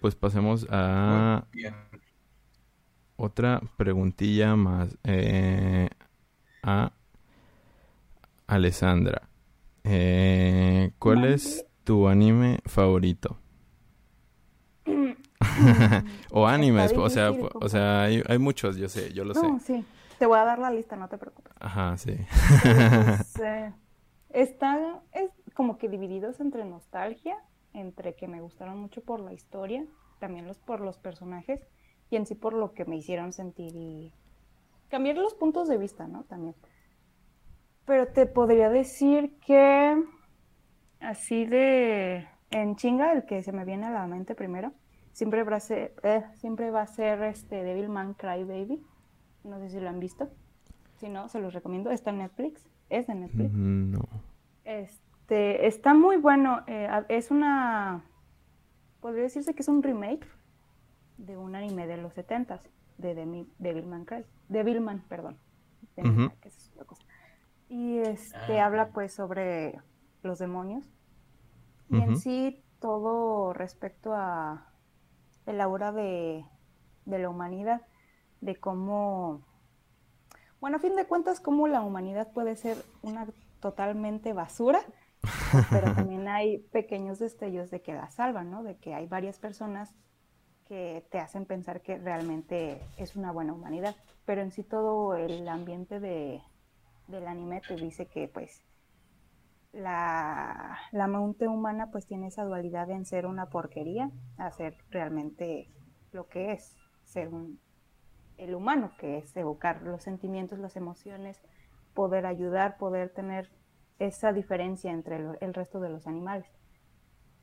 pues pasemos a otra preguntilla más eh, a Alessandra. Eh, ¿Cuál es tu anime favorito? o animes, o sea, o sea, hay, hay, muchos, yo sé, yo lo no, sé. sí. Te voy a dar la lista, no te preocupes. Ajá, sí. Pues, eh, están es como que divididos entre nostalgia, entre que me gustaron mucho por la historia, también los por los personajes y en sí por lo que me hicieron sentir y cambiar los puntos de vista, ¿no? También. Pero te podría decir que así de en chinga el que se me viene a la mente primero siempre va a ser eh, siempre va a ser este Devilman Crybaby no sé si lo han visto. Si no, se los recomiendo. Está en Netflix. Es de Netflix. Mm, no. Este, está muy bueno. Eh, es una. Podría decirse que es un remake de un anime de los 70 de Devilman Cry. Devilman, perdón. Y este ah, habla pues sobre los demonios. Y en sí todo respecto a el aura de, de la humanidad de cómo, bueno, a fin de cuentas, cómo la humanidad puede ser una totalmente basura, pero también hay pequeños destellos de que la salvan, ¿no? De que hay varias personas que te hacen pensar que realmente es una buena humanidad, pero en sí todo el ambiente de, del anime te dice que pues la, la mente humana pues tiene esa dualidad en ser una porquería a ser realmente lo que es, ser un, el humano, que es evocar los sentimientos, las emociones, poder ayudar, poder tener esa diferencia entre el, resto de los animales.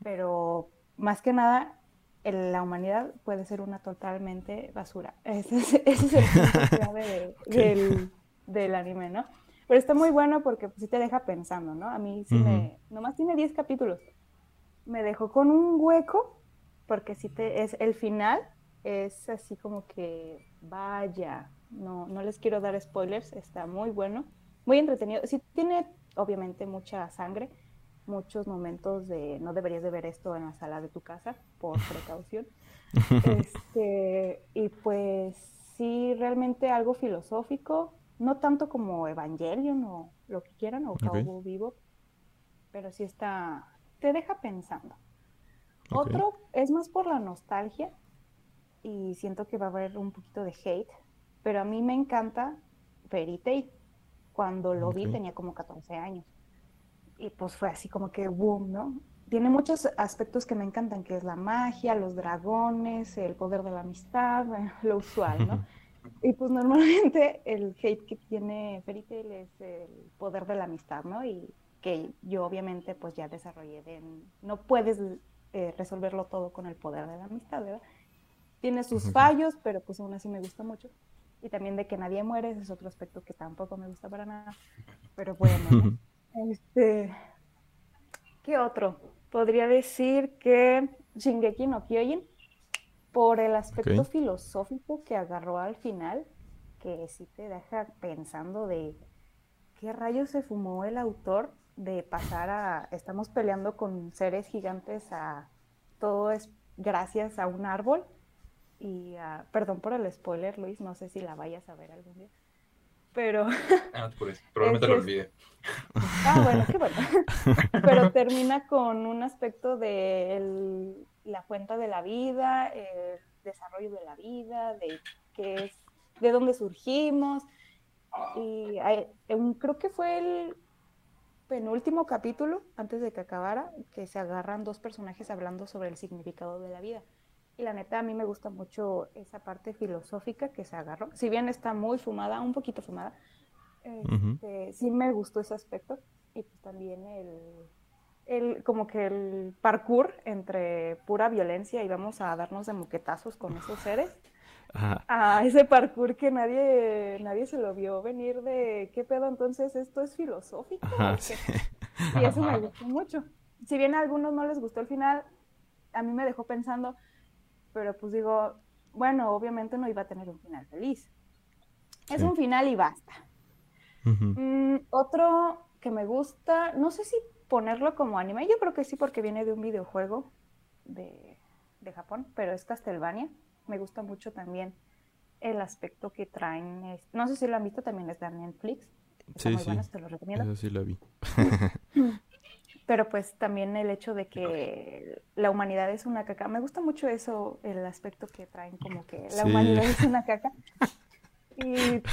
Pero más que nada, la humanidad puede ser una totalmente basura. Ese es, el punto clave del, anime, ¿no? Pero está muy bueno porque pues, sí te deja pensando, ¿no? A mí sí me... Nomás tiene 10 capítulos. Me dejó con un hueco porque sí te, es el final es así como que vaya, no, no les quiero dar spoilers, está muy bueno, muy entretenido. Sí tiene obviamente mucha sangre, muchos momentos de no deberías de ver esto en la sala de tu casa por precaución. Este, y pues sí, realmente algo filosófico, no tanto como Evangelion o lo que quieran, o Cowboy Vivo, pero sí está, te deja pensando. Otro es más por la nostalgia, y siento que va a haber un poquito de hate, pero a mí me encanta Fairy Tail. Cuando lo vi tenía como 14 años. Y pues fue así como que boom, ¿no? Tiene muchos aspectos que me encantan, que es la magia, los dragones, el poder de la amistad, lo usual, ¿no? Y pues normalmente el hate que tiene Fairy Tail es el poder de la amistad, ¿no? Y que yo obviamente pues ya desarrollé de... No puedes eh, resolverlo todo con el poder de la amistad, ¿verdad? Tiene sus fallos, pero pues aún así me gusta mucho. Y también de que nadie muere, ese es otro aspecto que tampoco me gusta para nada. Pero bueno, este, ¿qué otro? Podría decir que Shingeki no Kyojin, por el aspecto filosófico que agarró al final, que sí te deja pensando de qué rayos se fumó el autor de pasar a estamos peleando con seres gigantes a todo es gracias a un árbol y uh, perdón por el spoiler, Luis, no sé si la vayas a ver algún día. Pero. Ah, por eso. Probablemente lo olvide. Ah, bueno, qué bueno. Pero termina con un aspecto de el, la cuenta de la vida, el desarrollo de la vida, de qué es, de dónde surgimos. Y hay, un, creo que fue el penúltimo capítulo, antes de que acabara, que se agarran dos personajes hablando sobre el significado de la vida. Y la neta, a mí me gusta mucho esa parte filosófica que se agarró. Si bien está muy fumada, un poquito fumada, este, sí me gustó ese aspecto. Y pues también el, el, como que el parkour entre pura violencia y vamos a darnos de moquetazos con esos seres. A ese parkour que nadie, nadie se lo vio venir de qué pedo, entonces esto es filosófico. Y eso me gustó mucho. Si bien a algunos no les gustó el final, a mí me dejó pensando, pero pues digo, bueno, obviamente no iba a tener un final feliz. Es un final y basta. Mm, otro que me gusta, no sé si ponerlo como anime, yo creo que sí porque viene de un videojuego de, de Japón, pero es Castlevania. Me gusta mucho también el aspecto que traen. no sé si lo han visto, también es de Netflix. sí, sí. te lo recomiendo. Eso sí la vi. pero pues también el hecho de que la humanidad es una caca. Me gusta mucho eso, el aspecto que traen como que la humanidad es una caca. Y... es,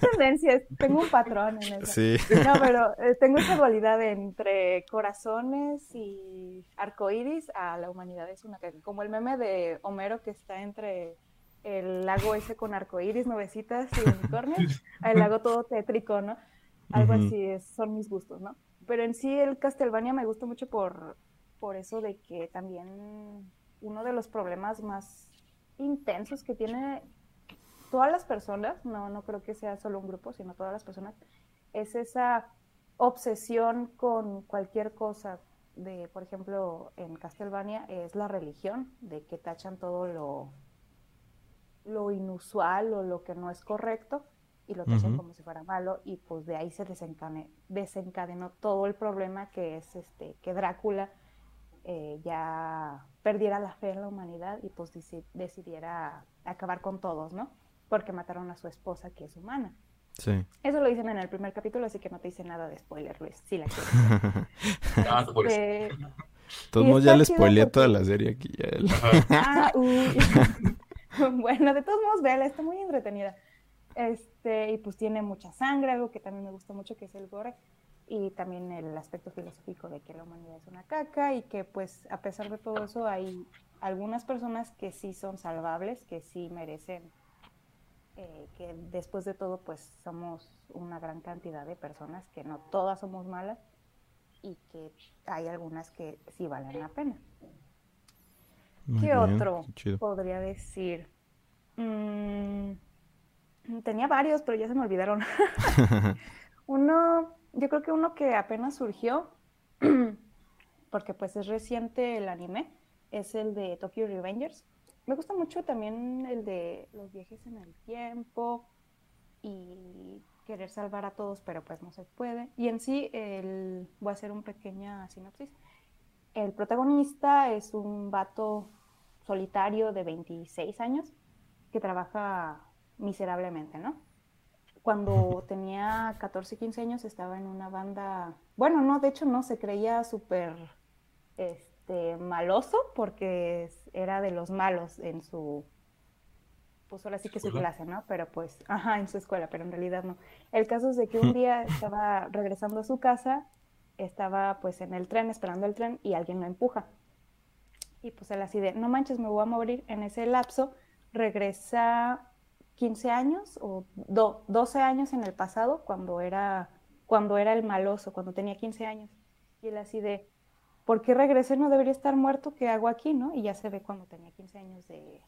tendencia, tengo un patrón en eso. Sí. No, pero eh, tengo esa dualidad entre corazones y arcoíris a la humanidad es una caca. Como el meme de Homero que está entre el lago ese con arcoíris, nubecitas y unicornios, el lago todo tétrico, ¿no? Algo así son mis gustos, ¿no? Pero en sí el Castlevania me gusta mucho por, por eso de que también uno de los problemas más intensos que tiene todas las personas, no, no creo que sea solo un grupo, sino todas las personas, es esa obsesión con cualquier cosa de, por ejemplo, en Castlevania es la religión, de que tachan todo lo, lo inusual o lo que no es correcto y lo tachan como si fuera malo y pues de ahí se desencadenó todo el problema que es este que Drácula eh, ya perdiera la fe en la humanidad y pues decidiera acabar con todos, ¿no? Porque mataron a su esposa que es humana. Sí. Eso lo dicen en el primer capítulo, así que no te hice nada de spoiler, Luis, si la quieres. ah, este, Todos ya le spoileé toda la serie aquí. ah, bueno, de todos modos, véala, está muy entretenida. Este, y pues tiene mucha sangre, algo que también me gusta mucho, que es el gore. Y también el aspecto filosófico de que la humanidad es una caca y que pues a pesar de todo eso hay algunas personas que sí son salvables, que sí merecen, eh, que después de todo pues somos una gran cantidad de personas, que no todas somos malas y que hay algunas que sí valen la pena. ¿Qué otro podría decir? Mm, Tenía varios, pero ya se me olvidaron. uno, yo creo que uno que apenas surgió, porque pues es reciente el anime, es el de Tokyo Revengers. Me gusta mucho también el de los viajes en el tiempo y querer salvar a todos, pero pues no se puede. Y en sí, el, voy a hacer una pequeña sinopsis. El protagonista es un vato solitario de 26 años que trabaja miserablemente, ¿no? Cuando tenía 14, 15 años estaba en una banda, bueno, no, de hecho no, se creía súper este, maloso porque era de los malos en su, pues ahora sí que su clase, ¿no? Pero pues, ajá, en su escuela, pero en realidad no. El caso es de que un día estaba regresando a su casa, estaba pues en el tren, esperando el tren y alguien lo empuja. Y pues él así de, no manches, me voy a morir. En ese lapso regresa 15 años o 12 años en el pasado cuando era, cuando era el maloso, cuando tenía 15 años. Y él así de, ¿por qué regresé? No debería estar muerto, ¿qué hago aquí? ¿no? Y ya se ve cuando tenía 15 años de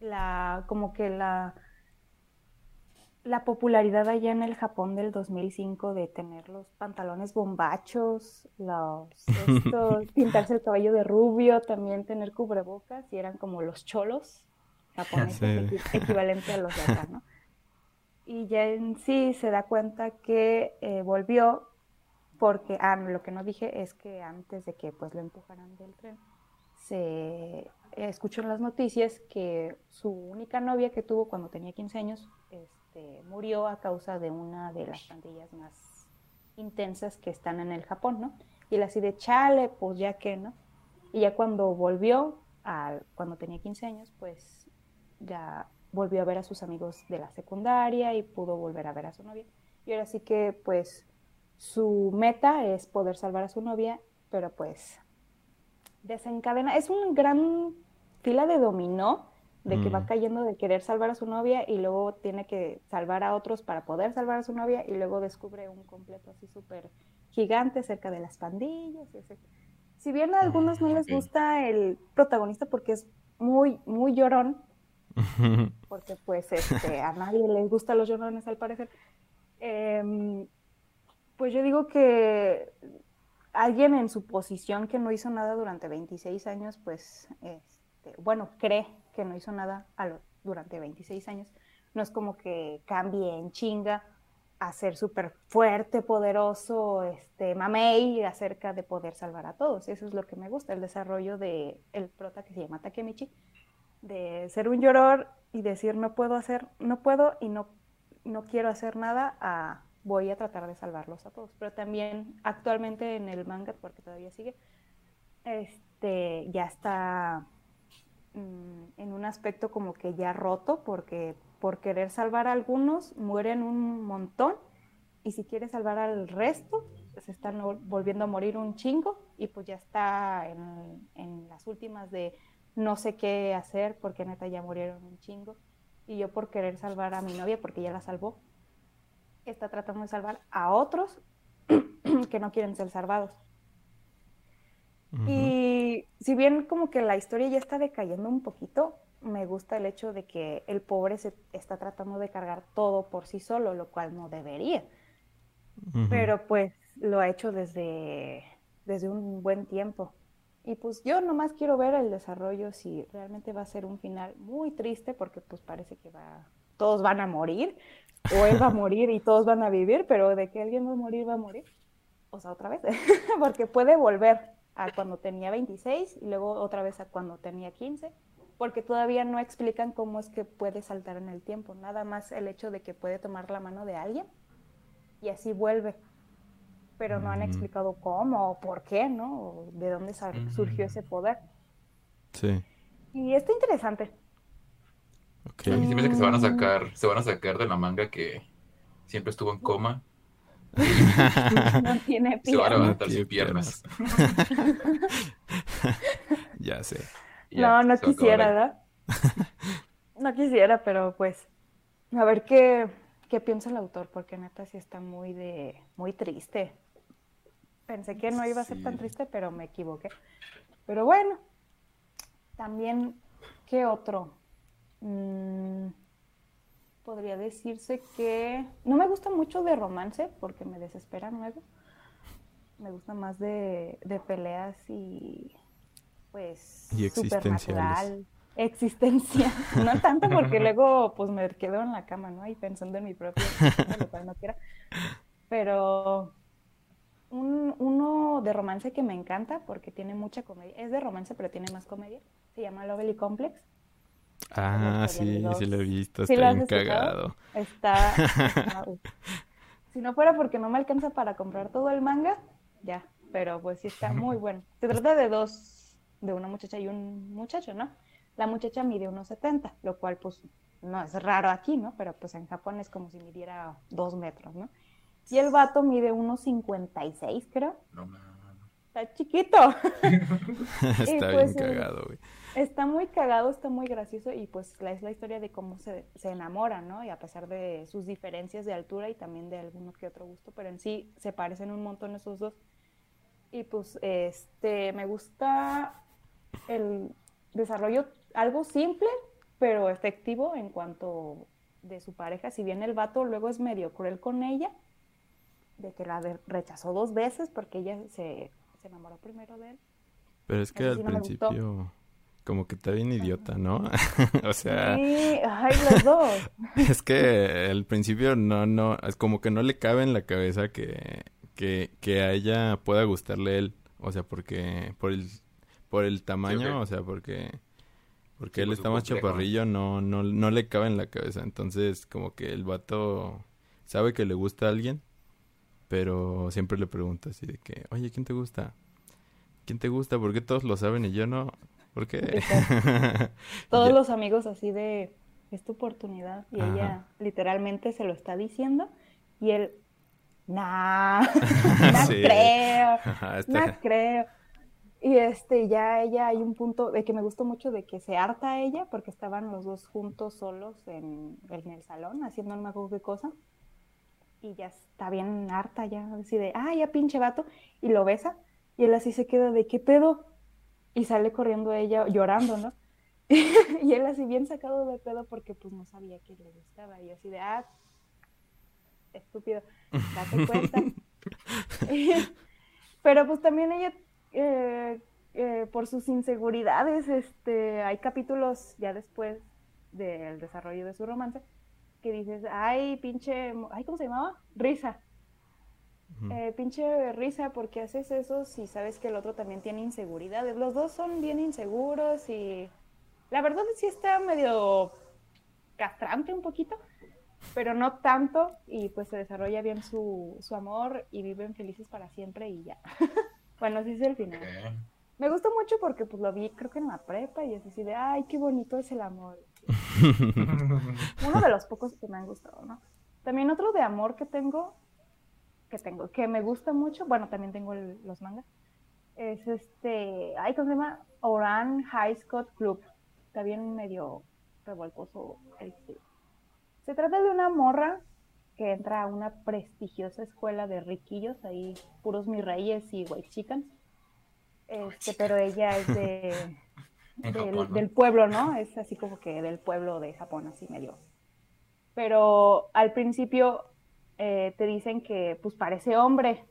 la, como que la, la popularidad allá en el Japón del 2005 de tener los pantalones bombachos, los, pintarse el cabello de rubio, también tener cubrebocas y eran como los cholos japoneses equivalente a los de acá, ¿no? Y ya en sí se da cuenta que eh, volvió porque, ah, lo que no dije es que antes de que pues lo empujaran del tren, se escuchó en las noticias que su única novia que tuvo cuando tenía 15 años este, murió a causa de una de las pandillas más intensas que están en el Japón, ¿no? Y él así de chale, pues ya que, ¿no? Y ya cuando volvió, a, cuando tenía 15 años, pues ya volvió a ver a sus amigos de la secundaria y pudo volver a ver a su novia. Y ahora sí que pues su meta es poder salvar a su novia, pero pues desencadena. Es un gran fila de dominó de que va mm. cayendo de querer salvar a su novia y luego tiene que salvar a otros para poder salvar a su novia y luego descubre un completo así súper gigante cerca de las pandillas. Si bien a algunos no les gusta el protagonista porque es muy, muy llorón, porque pues este, a nadie les gustan los llorones al parecer. Em, pues yo digo que alguien en su posición que no hizo nada durante 26 años, pues, este, bueno, cree que no hizo nada durante 26 años, no es como que cambie en chinga a ser súper fuerte, poderoso, este, mamey acerca de poder salvar a todos. Eso es lo que me gusta, el desarrollo de el prota que se llama Takemichi, de ser un lloror y decir no puedo hacer, no puedo y no, no quiero hacer nada, a voy a tratar de salvarlos a todos. Pero también actualmente en el manga, porque todavía sigue, este, ya está mm, en un aspecto como que ya roto, porque por querer salvar a algunos mueren un montón, y si quiere salvar al resto, se están volviendo a morir un chingo, y pues ya está en, en las últimas de no sé qué hacer, porque neta ya murieron un chingo, y yo por querer salvar a mi novia, porque ya la salvó, está tratando de salvar a otros que no quieren ser salvados. Y si bien como que la historia ya está decayendo un poquito, me gusta el hecho de que el pobre se está tratando de cargar todo por sí solo, lo cual no debería. Pero pues lo ha hecho desde, desde un buen tiempo. Y pues yo nomás quiero ver el desarrollo si realmente va a ser un final muy triste porque pues parece que va todos van a morir o él va a morir y todos van a vivir, pero de que alguien va a morir va a morir. O sea, otra vez, porque puede volver a cuando tenía 26 y luego otra vez a cuando tenía 15, porque todavía no explican cómo es que puede saltar en el tiempo, nada más el hecho de que puede tomar la mano de alguien y así vuelve, pero no han mm. explicado cómo o por qué, ¿no? O de dónde surgió ese poder. Sí. Y está interesante. Okay. A mí se me que se van a sacar, se van a sacar de la manga que siempre estuvo en coma no tiene piernas. Se van a levantar sin piernas. ya sé. no, no quisiera, ¿verdad? no quisiera, pero pues a ver qué, qué piensa el autor, porque neta sí está muy de muy triste. Pensé que no iba a ser tan triste, pero me equivoqué. Pero bueno, también, ¿qué otro? Mm, podría decirse que no me gusta mucho de romance porque me desespera luego. Me gusta más de, peleas y pues y supernatural, existencia. No tanto porque luego pues me quedo en la cama, ¿no? Y pensando en mi propio lo cual no quiera. Pero un, uno de romance que me encanta porque tiene mucha comedia. Es de romance, pero tiene más comedia. Se llama Lovely Complex. Ah, sí, sí lo he visto, está bien cagado. Está... si no fuera porque no me alcanza para comprar todo el manga, ya, pero pues sí está muy bueno. Se trata de dos, de una muchacha y un muchacho, ¿no? La muchacha mide unos 70, lo cual pues no es raro aquí, ¿no? Pero pues en Japón es como si midiera dos metros, ¿no? Y el vato mide unos 56, creo. No, no, no. Está chiquito. está bien cagado, güey está muy cagado, está muy gracioso y pues es la historia de cómo se, se enamoran, ¿no? Y a pesar de sus diferencias de altura y también de alguno que otro gusto, pero en sí se parecen un montón esos dos. Y pues este, me gusta el desarrollo algo simple, pero efectivo en cuanto de su pareja. Si bien el vato luego es medio cruel con ella, de que la rechazó dos veces porque ella se, se enamoró primero de él. Pero es que al principio como que está bien idiota, ¿no? o sea... Sí, ay, los dos. es que al principio no, no, es como que no le cabe en la cabeza que, que, que a ella pueda gustarle él. O sea, porque, por el, por el tamaño, o sea, porque, porque él está más chaparrillo, no, no, no le cabe en la cabeza. Entonces, como que el vato sabe que le gusta a alguien, pero siempre le pregunta así de que, oye, ¿quién te gusta? ¿Quién te gusta? Porque todos lo saben y yo no. ¿Por qué? Todos los amigos así de, es tu oportunidad. Y ella literalmente se lo está diciendo. Y él, nah, no creo, no creo. Y este, ya ella hay un punto de que me gustó mucho de que se harta ella porque estaban los dos juntos solos en, en el salón haciendo no me acuerdo qué cosa. Y ya está bien harta ya, así de, ah, ya pinche vato. Y lo besa. Y él así se queda de, ¿qué pedo? y sale corriendo ella llorando, ¿no? y él así bien sacado de pedo porque pues no sabía que le gustaba y así de, ah, estúpido, date cuenta. Pero pues también ella, eh, eh, por sus inseguridades, este, hay capítulos ya después del desarrollo de su romance, que dices, ay, pinche, ay, ¿cómo se llamaba? Risa. Eh, pinche risa, ¿por qué haces eso si sabes que el otro también tiene inseguridades? Los dos son bien inseguros y la verdad es que sí está medio castrante un poquito, pero no tanto y pues se desarrolla bien su, su amor y viven felices para siempre y ya. bueno, así es el final. Me gustó mucho porque pues lo vi creo que en la prepa y es así de, ay, qué bonito es el amor. Uno de los pocos que me han gustado, ¿no? También otro de amor que tengo, que tengo, que me gusta mucho, bueno, también tengo los mangas, es este, ay, ¿cómo se llama? Oran High School Club. Está bien medio revoltoso el Se trata de una morra que entra a una prestigiosa escuela de riquillos, ahí puros mis reyes y white chickens. Este, pero ella es de, del, pueblo, ¿no? Es así como que del pueblo de Japón, así medio. Pero al principio eh, te dicen que pues parece hombre,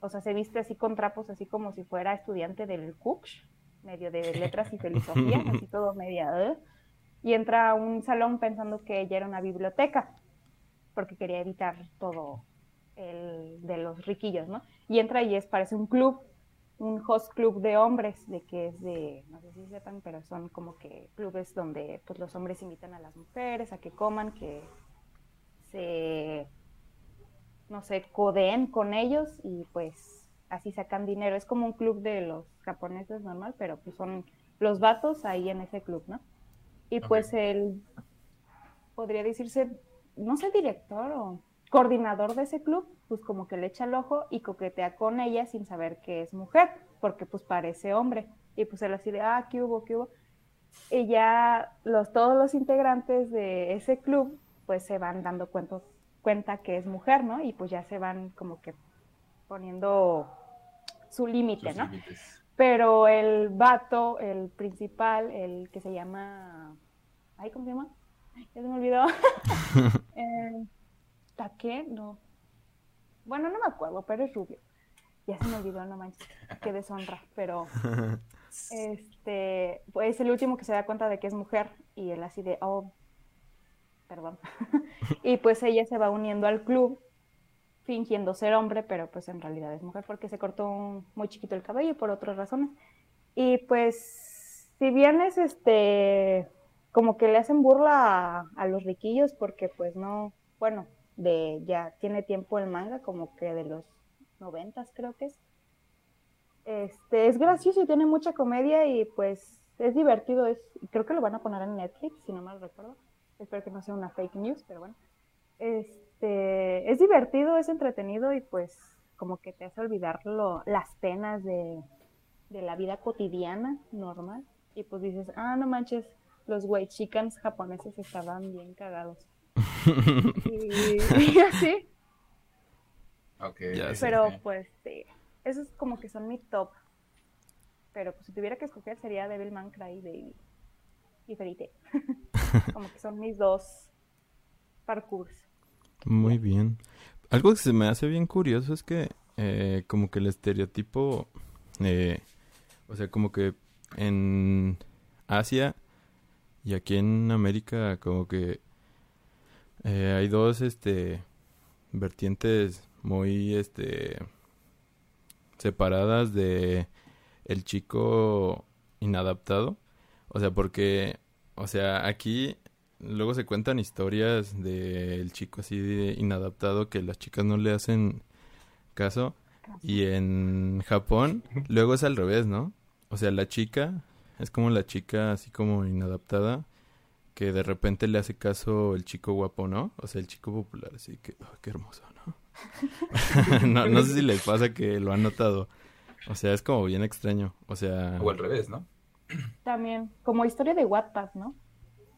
o sea, se viste así con trapos, así como si fuera estudiante del Kuksh, medio de letras y filosofía, así todo media. ¿eh? Y entra a un salón pensando que ella era una biblioteca, porque quería evitar todo el de los riquillos, ¿no? Y entra y es, parece un club un host club de hombres, de que es de, no sé si sepan, pero son como que clubes donde pues los hombres invitan a las mujeres a que coman, que se, no sé, codeen con ellos y pues así sacan dinero. Es como un club de los japoneses normal, pero pues son los vatos ahí en ese club, ¿no? Y pues él, podría decirse, no sé, director o coordinador de ese club, pues como que le echa el ojo y coquetea con ella sin saber que es mujer, porque pues parece hombre. Y pues él así de, ah, ¿qué hubo? ¿Qué hubo? Y ya los, todos los integrantes de ese club pues se van dando cuenta que es mujer, ¿no? Y pues ya se van como que poniendo su límite, ¿no? Pero el vato, el principal, el que se llama... ¿Ay, cómo se llama? Ya se me olvidó. eh, qué? No. Bueno, no me acuerdo, pero es rubio. Ya se me olvidó, no manches. Qué deshonra. Pero este, pues es el último que se da cuenta de que es mujer y él así de, oh, perdón. y pues ella se va uniendo al club fingiendo ser hombre, pero pues en realidad es mujer porque se cortó muy chiquito el cabello por otras razones. Y pues, si bien es este, como que le hacen burla a, a los riquillos porque pues no, bueno, de ya tiene tiempo el manga, como que de los noventas creo que es. Este, es gracioso y tiene mucha comedia y pues es divertido, es, creo que lo van a poner en Netflix, si no mal recuerdo. Espero que no sea una fake news, pero bueno. Este, es divertido, es entretenido y pues como que te hace olvidar las penas de, de la vida cotidiana normal. Y pues dices, ah, no manches, los white chickens japoneses estaban bien cagados y, así. Pero pues sí, esos como que son mi top. Pero pues si tuviera que escoger sería Devilman Cry Baby y Fairy como que son mis dos parkours. Muy bien. Algo que se me hace bien curioso es que eh, como que el estereotipo, eh, o sea, como que en Asia y aquí en América como que eh, hay dos este vertientes muy este separadas de el chico inadaptado. O sea, porque o sea, aquí luego se cuentan historias del chico así de inadaptado que las chicas no le hacen caso y en Japón luego es al revés, ¿no? O sea, la chica es como la chica así como inadaptada que de repente le hace caso el chico guapo, ¿no? O sea, el chico popular, así que, oh, qué hermoso, ¿no? no, no sé si les pasa que lo han notado. O sea, es como bien extraño, o sea... O al revés, ¿no? También, como historia de Wattpad, ¿no?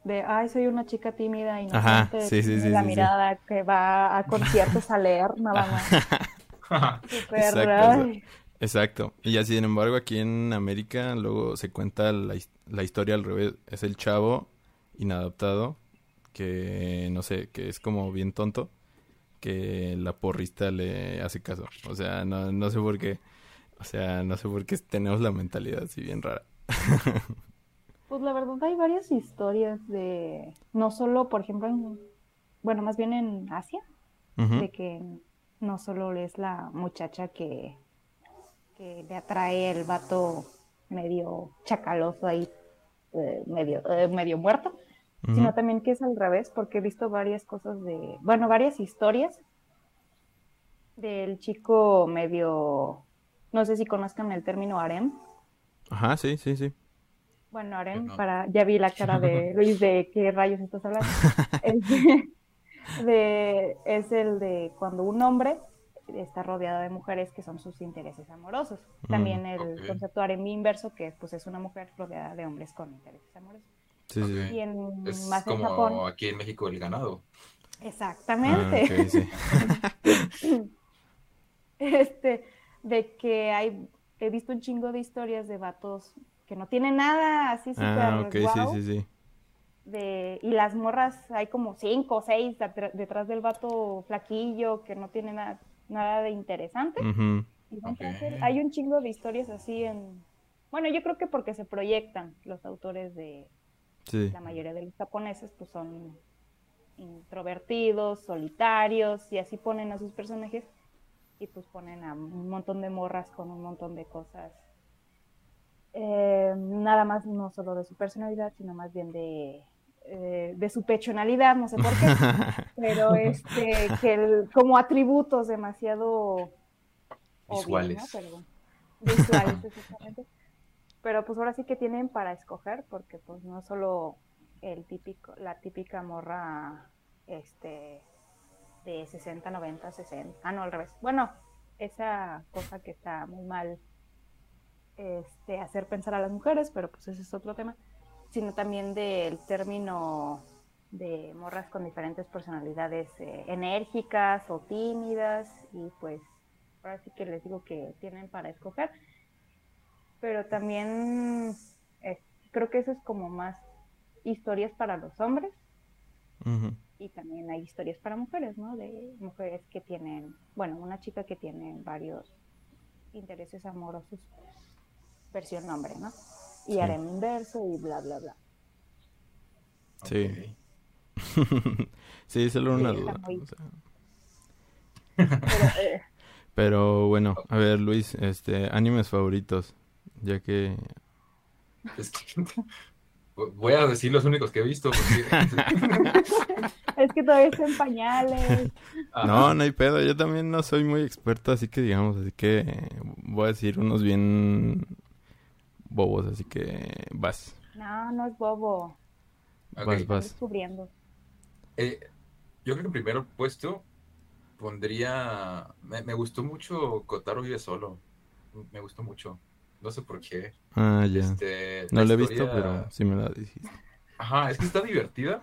De, ay, soy una chica tímida y no sí, sí, sí, la mirada que va a conciertos a leer, nada más. Super Exacto, Exacto. Y ya, sin embargo, aquí en América luego se cuenta la, la historia al revés. Es el chavo inadaptado, que no sé, que es como bien tonto, que la porrista le hace caso. O sea, no, no sé por qué, o sea, no sé por qué tenemos la mentalidad así bien rara. Pues la verdad hay varias historias de, no solo, por ejemplo, en, bueno, más bien en Asia, de que no solo es la muchacha que, que le atrae el vato medio chacaloso ahí, eh, medio, eh, medio muerto, sino también que es al revés, porque he visto varias cosas de, bueno, varias historias del chico medio, no sé si conozcan el término harem. Ajá, sí, sí, sí. Bueno, harem, para, ya vi la cara de Luis de qué rayos estás hablando. de, es el de cuando un hombre está rodeado de mujeres que son sus intereses amorosos. Mm. También el concepto harem inverso, que pues es una mujer rodeada de hombres con intereses amorosos. Sí, sí. Y en, es más como Japón, aquí en México el ganado. Exactamente. Ah, este, de que hay, he visto un chingo de historias de vatos que no tienen nada así súper ah, sí, sí, sí. De, y las morras, hay como cinco o seis detrás del vato flaquillo que no tiene nada, nada de interesante. hay un chingo de historias así en... Bueno, yo creo que porque se proyectan los autores de... La mayoría de los japoneses pues son introvertidos, solitarios y así ponen a sus personajes y pues ponen a un montón de morras con un montón de cosas. Eh, nada más no solo de su personalidad, sino más bien de eh, de su pechonalidad, no sé por qué, pero este, que como atributos demasiado visuales. pero, visuales Pero pues ahora sí que tienen para escoger, porque pues no solo el típico, la típica morra este de 60, 90, 60. Ah, no, al revés. Bueno, esa cosa que está muy mal este, hacer pensar a las mujeres, pero pues ese es otro tema sino también del término de morras con diferentes personalidades eh, enérgicas o tímidas y pues ahora sí que les digo que tienen para escoger pero también creo que eso es como más historias para los hombres y también hay historias para mujeres, ¿no? De mujeres que tienen, bueno, una chica que tiene varios intereses amorosos, versión hombre, ¿no? Y haré harem inverso y bla, bla, bla. Sí. sí, solo una duda. Eh, Pero, bueno, a ver, Luis, este, animes favoritos, ya que... voy a decir los únicos que he visto. es que todavía está en pañales. No, no hay pedo. Yo también no soy muy experto, así que digamos, así que voy a decir unos bien bobos, así que vas. No, no es bobo. Vas, vas. Descubriendo. Eh, yo creo que en primer puesto pondría. Me, gustó mucho Kotaro vive solo. Me gustó mucho. No sé por qué. Ah, ya. Este, no lo he visto, pero sí me la dijiste. Ajá, es que está divertida.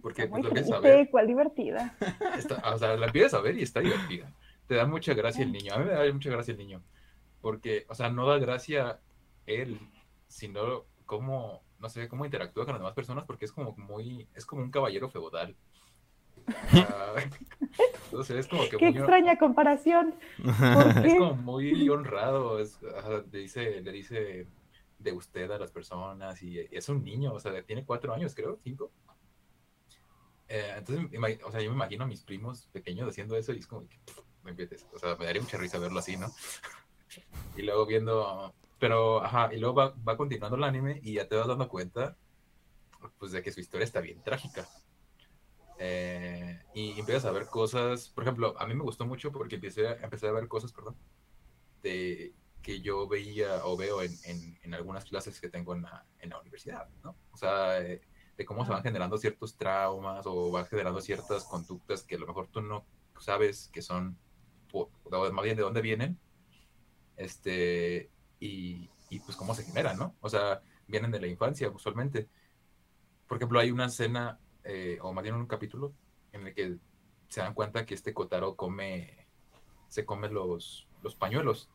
Porque pues, lo ver. ¿Cuál divertida? o sea, la empiezas a ver y está divertida. Te da mucha gracia el niño. A mí me da mucha gracia el niño. Porque, o sea, no da gracia él, sino cómo, no sé, cómo interactúa con las demás personas, porque es como muy, es como un caballero feudal. entonces es como que Qué extraña comparación. Es como muy honrado, le, dice, le dice de usted a las personas y, es un niño, o sea, tiene cuatro años, creo, cinco. Eh, entonces, o sea, yo me imagino a mis primos pequeños haciendo eso y es como que, me o sea, me daría mucha risa verlo así, ¿no? Y luego viendo pero, ajá, y luego va, va continuando el anime y ya te vas dando cuenta, pues, de que su historia está bien trágica. Eh, y empiezas a ver cosas, por ejemplo, a mí me gustó mucho porque empecé a, empecé a ver cosas, perdón, de que yo veía o veo en, en, en algunas clases que tengo en la, en la universidad, ¿no? O sea, de, cómo se van generando ciertos traumas o van generando ciertas conductas que a lo mejor tú no sabes que son, o más bien de dónde vienen, este, y, pues cómo se generan, ¿no? O sea, vienen de la infancia usualmente. Por ejemplo, hay una escena, eh, o más bien un capítulo, en el que se dan cuenta que este Kotaro come, se come los, los pañuelos.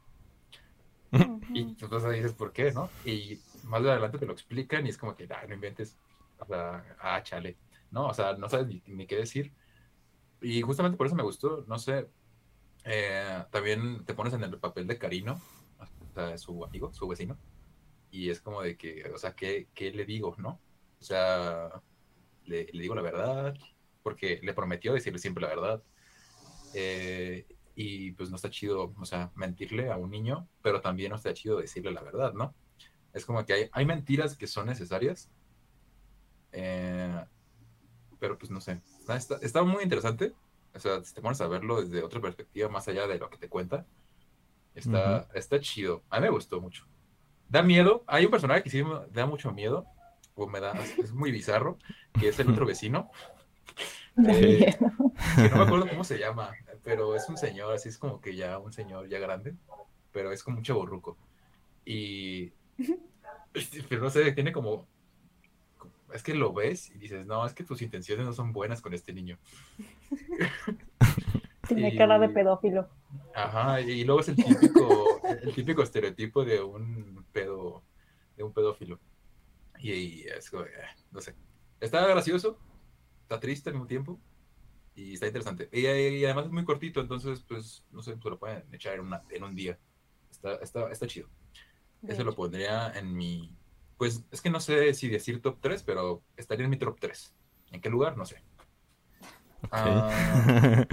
y entonces dices, ¿por qué, no? Y más adelante te lo explican y es como que, ah, no inventes, o sea, ah, chale, ¿no? O sea, no sabes ni, qué decir. Y justamente por eso me gustó, no sé, eh, también te pones en el papel de Karino, su amigo, su vecino. Y es como de que, o sea, ¿qué, qué le digo, no? O sea, le, le, digo la verdad, porque le prometió decirle siempre la verdad. Eh, y pues no está chido, o sea, mentirle a un niño, pero también no está chido decirle la verdad, ¿no? Es como que hay, hay mentiras que son necesarias, eh, pero pues no sé, está, está, muy interesante, o sea, si te pones a verlo desde otra perspectiva, más allá de lo que te cuenta, está, está chido, a mí me gustó mucho. Da miedo, hay un personaje que sí me da mucho miedo, o me da, es muy bizarro, que es el otro vecino. Eh, no me acuerdo cómo se llama, pero es un señor, así es como que ya un señor ya grande, pero es como un chaborruco. Y, pero no sé, tiene como, es que lo ves y dices, no, es que tus intenciones no son buenas con este niño. Tiene cara de pedófilo. Ajá, y luego es el típico, el típico estereotipo de un pedo, de un pedófilo. Y, es como, eh, no sé. Está gracioso, está triste al mismo tiempo, y está interesante. Y, además es muy cortito, entonces, pues, no sé, se lo pueden echar en, una, en un día. Está, está, está chido. Eso lo pondría en mi. Pues es que no sé si decir top 3, pero estaría en mi top 3. ¿En qué lugar? No sé. Ah,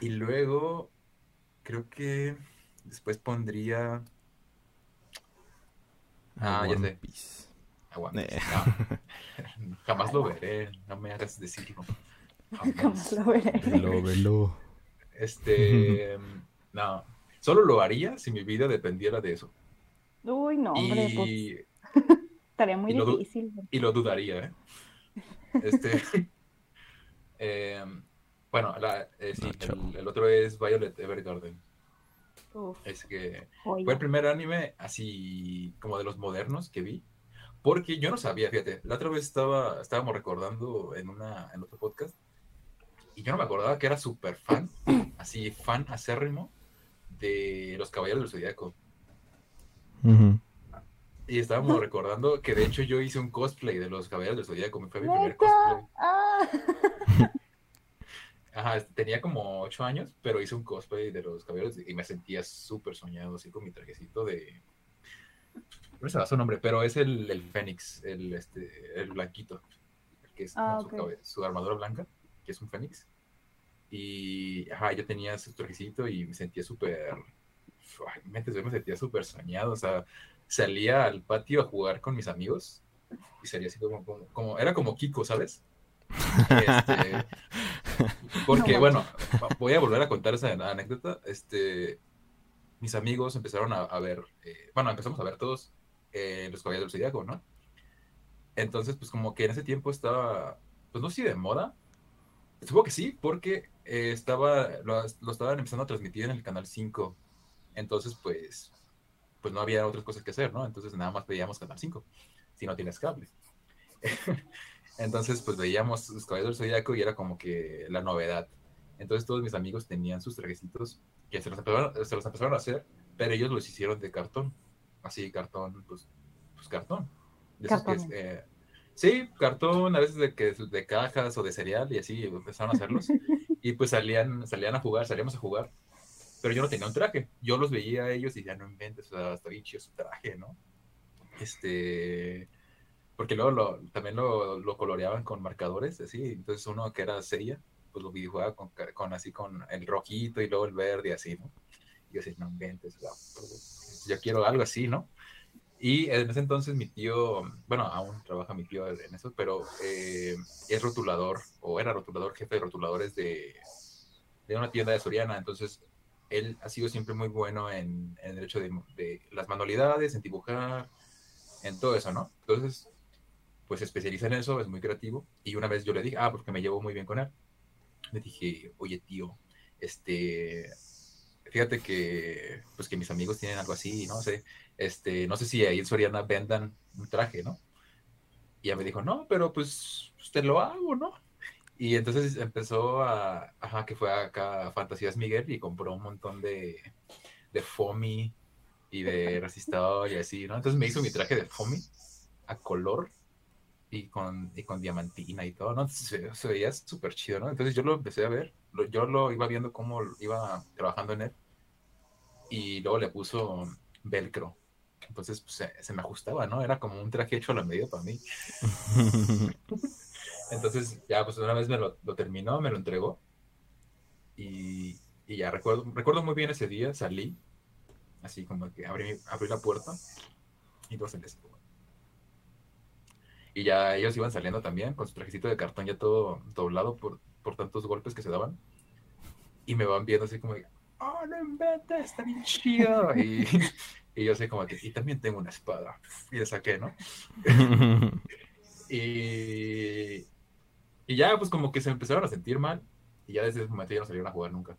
y luego, creo que después pondría. Ah, ya sé. Eh. Jamás lo veré, no me hagas decirlo. Jamás lo veré. Este, no, solo lo haría si mi vida dependiera de eso. Uy, no, hombre, pues, estaría muy difícil. Y lo dudaría, ¿eh? Este, em, bueno, eh, sí, el, otro es Violet Evergarden. Es que fue el primer anime así como de los modernos que vi. Porque yo no sabía, fíjate, la otra vez estaba, estábamos recordando en, una, en otro podcast y yo no me acordaba que era súper fan, así fan acérrimo de los Caballeros del Zodíaco. Y estábamos recordando que de hecho yo hice un cosplay de los Caballeros del Zodíaco, fue mi primer cosplay. Ah. Ajá, tenía como ocho años, pero hice un cosplay de los Caballeros y me sentía súper soñado, así con mi trajecito de... No sé su nombre, pero es el, el Fénix, el, este, el blanquito, que es ah, su armadura blanca que es un fénix. Y ajá, yo tenía ese trajecito y me sentía súper. Me sentía súper soñado. O sea, salía al patio a jugar con mis amigos y salía así como. como, era como Kiko, ¿sabes? Este, porque, bueno, voy a volver a contar esa anécdota. Este, mis amigos empezaron a, ver, eh, bueno, empezamos a ver todos eh, los caballeros del Zodíaco, ¿no? Entonces, pues como que en ese tiempo estaba, pues no sé si de moda, Supongo que sí, porque eh, estaba, lo, estaban empezando a transmitir en el canal 5. Entonces, pues, pues no había otras cosas que hacer, ¿no? Entonces nada más veíamos canal 5, si no tienes cable. Entonces, pues veíamos los caballeros del Zodíaco y era como que la novedad. Entonces todos mis amigos tenían sus trajecitos que se los empezaron, se los empezaron a hacer, pero ellos los hicieron de cartón. Así, cartón, pues, pues cartón. De esos que, Sí, cartón, a veces de, que, de cajas o de cereal y así empezaron a hacerlos. y pues salían, salían a jugar, salíamos a jugar. Pero yo no tenía un traje. Yo los veía a ellos y ya no inventes, o sea, está bien chido su traje, ¿no? Este. Porque luego lo, también lo, lo, coloreaban con marcadores, así. Entonces uno que era seria, pues lo videojugaba con, con así con el rojito y luego el verde, así, ¿no? Y yo así, no inventes, pues, yo quiero algo así, ¿no? Y en ese entonces mi tío, bueno, aún trabaja mi tío en eso, pero eh, es rotulador, o era rotulador, jefe de rotuladores de, de, una tienda de Soriana. Entonces, él ha sido siempre muy bueno en, el hecho de, las manualidades, en dibujar, en todo eso, ¿no? Entonces, pues se especializa en eso, es muy creativo. Y una vez yo le dije, ah, porque me llevo muy bien con él. Le dije, oye, tío, este, fíjate que, pues que mis amigos tienen algo así, ¿no? sé, este, no sé si ahí en Soriana vendan un traje, ¿no? Y ella me dijo, no, pero pues, usted lo hago, ¿no? Y entonces empezó a, ajá, que fue acá a Fantasías Miguel y compró un montón de, de FOMI y de resistor y así, ¿no? Entonces me hizo mi traje de FOMI a color y con, y con diamantina y todo, ¿no? Se, se veía súper chido, ¿no? Entonces yo lo empecé a ver, yo lo iba viendo cómo iba trabajando en él y luego le puso velcro entonces pues, se, me ajustaba, ¿no? Era como un traje hecho a la medida para mí. Entonces, ya, pues una vez me lo, lo terminó, me lo entregó. Y, y ya recuerdo, recuerdo muy bien ese día, salí, así como que abrí, abrí la puerta y dos en ese Y ya ellos iban saliendo también con su trajecito de cartón ya todo doblado por, por tantos golpes que se daban. Y me van viendo así como, oh, no inventes, está bien chido. Y, y yo sé como que, y también tengo una espada. Y le saqué, ¿no? y, y ya pues como que se empezaron a sentir mal. Y ya desde ese momento ya no salieron a jugar nunca.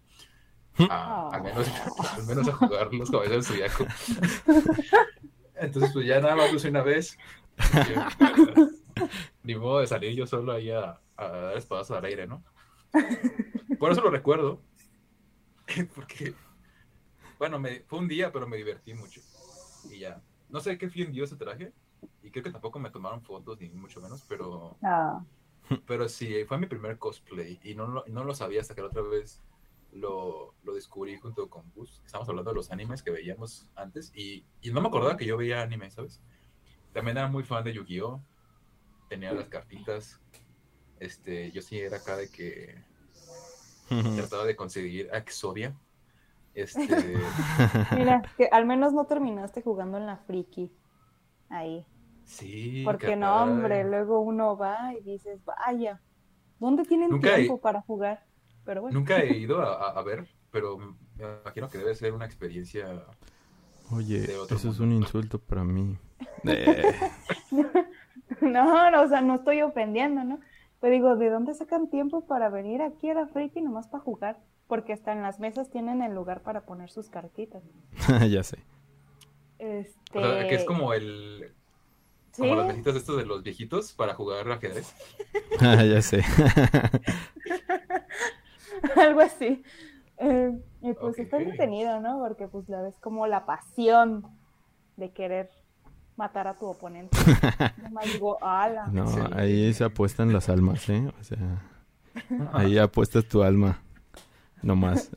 A, al, menos, al menos a jugar los caballeros del zodiaco. Entonces, pues ya nada más lo hice una vez. Ni modo de salir yo solo ahí a, a dar espadazos al aire, ¿no? Por eso lo recuerdo. Porque, bueno, me, fue un día, pero me divertí mucho. Y ya. No sé qué fin dio ese traje. Y creo que tampoco me tomaron fotos, ni mucho menos, pero. Ah. Pero sí, fue mi primer cosplay. Y no, no, lo sabía hasta que la otra vez lo, lo descubrí junto con Gus. Estamos hablando de los animes que veíamos antes. Y, y no me acordaba que yo veía anime, ¿sabes? También era muy fan de Yu-Gi-Oh! Tenía las cartitas. Este, yo sí era acá de que trataba de conseguir a Exodia. Este... Mira, que al menos no terminaste jugando en la friki. Ahí. Sí. Porque no, hombre, luego uno va y dices, vaya, ¿dónde tienen tiempo para jugar? Pero bueno. Nunca he ido a, ver, pero me imagino que debe ser una experiencia. Oye, eso es un insulto para mí. no, no, o sea, no estoy ofendiendo, ¿no? Pero digo, ¿de dónde sacan tiempo para venir aquí a la Friki nomás para jugar? Porque hasta en las mesas tienen el lugar para poner sus cartitas. ya sé. Este... O sea, que es como el... Como las mesitas estos de los viejitos para jugar ajedrez. ah, ya sé. Algo así. Eh, y pues está entretenido, ¿no? Porque pues la ves como la pasión de querer matar a tu oponente. No, ahí se apuestan las almas, ¿eh? O sea, ahí apuestas tu alma. No más.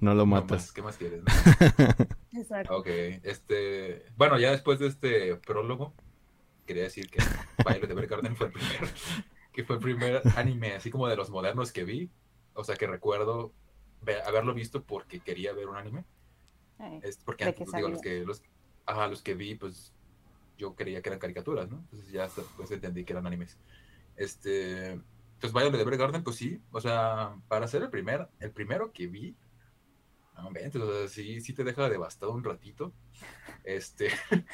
No lo matas. ¿Qué más quieres? Exacto. Ok, este... Bueno, ya después de este prólogo, quería decir que Violet Evergarden fue el primer... que fue el primer anime, así como de los modernos que vi. O sea, que recuerdo haberlo visto porque quería ver un anime. es porque antes, digo, los que, los, a los que vi, pues yo creía que eran caricaturas, ¿no? Entonces ya pues entendí que eran animes. Este, entonces Violet Evergarden, pues sí, o sea, para ser el primer, el primero que vi, no, entonces, sí, sí te deja devastado un ratito. Este,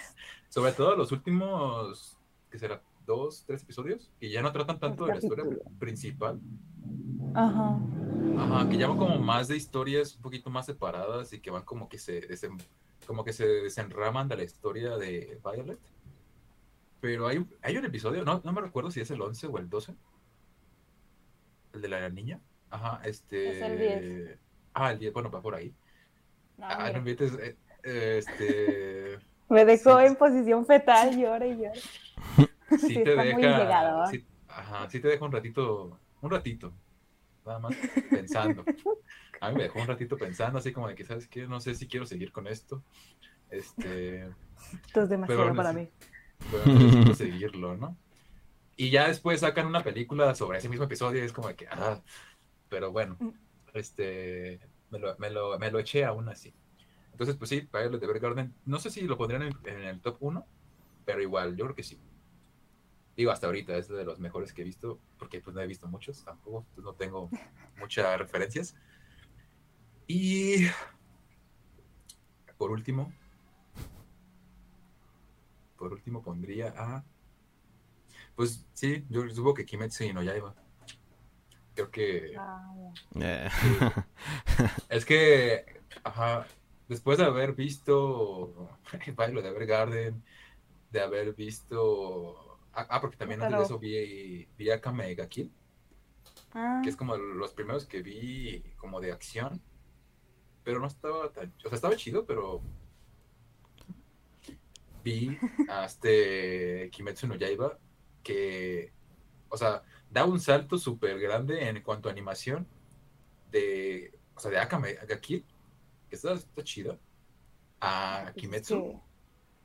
sobre todo los últimos, que será? Dos, tres episodios, que ya no tratan tanto de la historia principal. Ajá. Ajá, que llaman como más de historias un poquito más separadas y que van como que se como que se desenraman de la historia de Violet. Pero hay, hay un episodio, no, no me recuerdo si es el 11 o el 12. El de la niña. Ajá, este. Es el 10. Ah, el 10, bueno, va por ahí. ah, no invites. Eh, este. Me dejó en posición fetal, llora y llora. Sí, te deja. Sí, ajá, sí te deja un ratito. Un ratito. Nada más pensando. A mí me dejó un ratito pensando, así como de que, ¿sabes qué? No sé si quiero seguir con esto. Este. Esto es demasiado para mí. Pero seguirlo, ¿no? Y ya después sacan una película sobre ese mismo episodio y es como de que, ah, pero bueno, mm. Este, me lo, me lo, me lo eché aún así. Entonces, pues sí, Violet Evergarden, no sé si lo pondrían en, en, el top 1, pero igual, yo creo que sí. Digo, hasta ahorita es de los mejores que he visto, porque pues no he visto muchos tampoco, pues no tengo muchas referencias. Y por último, por último pondría a, pues sí, yo supongo que Kimetsu y no Yaiba. Creo que ah, eh. es que, ajá, después de haber visto el baile de Evergarden, de haber visto, ah, ah porque también antes de eso vi, vi Akame ga Kill, ah. que es como los primeros que vi como de acción pero no estaba tan, o sea, estaba chido, pero vi a este Kimetsu no Yaiba que, o sea, da un salto súper grande en cuanto a animación de, o sea, de Akame, que está, está chido, a Kimetsu.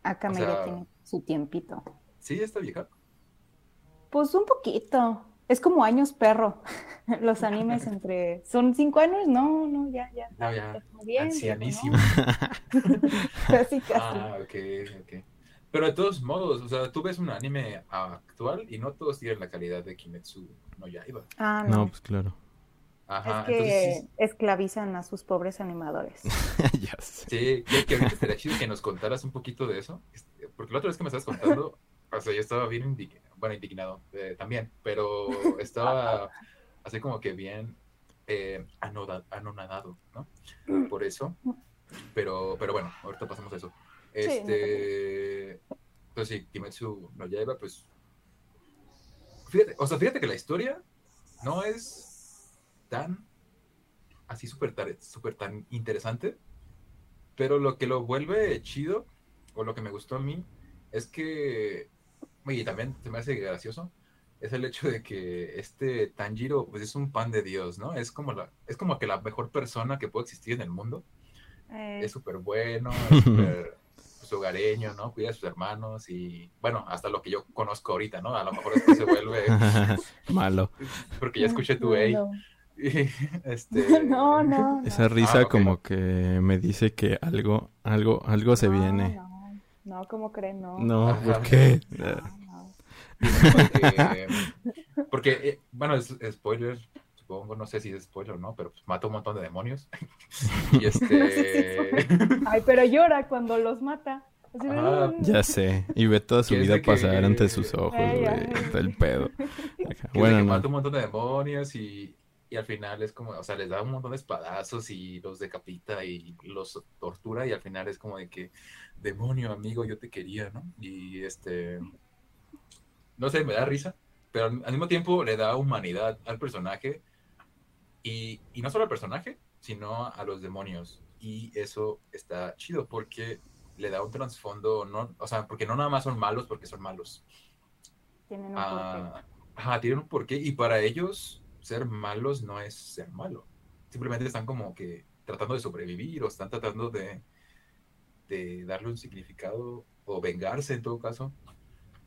Akame ya tiene su tiempito. Sí, está vieja. Pues un poquito. Es como años perro. Los animes entre. ¿Son cinco años? No, no, ya, ya. No, ya. Bien, Ancianísimo. Casi, casi. Ah, ok, ok. Pero de todos modos, o sea, tú ves un anime actual y no todos tienen la calidad de Kimetsu no Yaiba. Ah, No, no. pues claro. Ajá, es que entonces sí- esclavizan a sus pobres animadores. ya sé. Sí, que, que ahorita estaría chido que nos contaras un poquito de eso. este, Porque la otra vez que me estabas contando, o sea, yo estaba bien indignado, bueno, indignado eh, también, pero estaba así como que bien eh, anonadado, ¿no? Por eso. Pero, pero bueno, ahorita pasamos a eso. Este. Pues sí, Kimetsu no Yaiba, pues. Fíjate, o sea, fíjate que la historia no es tan. Así súper tar- súper tan interesante. Pero lo que lo vuelve chido, o lo que me gustó a mí, es que. Y también se me hace gracioso. Es el hecho de que este Tanjiro, pues es un pan de Dios, ¿no? Es como la, es como que la mejor persona que puede existir en el mundo Eh, es súper bueno, es súper pues, hogareño, ¿no? Cuida a sus hermanos y, bueno, hasta lo que yo conozco ahorita, ¿no? A lo mejor después se vuelve, Malo. porque ya escuché tu hey. este... No, no. no. Esa risa Ah, ok. como que me dice que algo, algo, algo se No, viene. No, no, ¿cómo creen? No. No, Ajá. ¿por qué? No, no. Porque, porque, eh, bueno, es, spoiler, supongo, no sé si es spoiler o no, pero pues, mata un montón de demonios. y este... Ay, pero llora cuando los mata. Así de, Ajá. "Mm". Ya sé. Y ve toda su vida que- pasar ante sus ojos, güey. el pedo. Bueno, no. mata un montón de demonios y, y al final es como, o sea, les da un montón de espadazos y los decapita y los tortura y al final es como de que, demonio, amigo, yo te quería, ¿no? Y este, no sé, me da risa, pero al, al mismo tiempo le da humanidad al personaje y, y no solo al personaje, sino a los demonios. Y eso está chido porque le da un trasfondo, no, o sea, porque no nada más son malos porque son malos. Tienen un porqué. Ah, ajá, tienen un porqué y para ellos ser malos no es ser malo. Simplemente están como que tratando de sobrevivir o están tratando de, de darle un significado o vengarse en todo caso.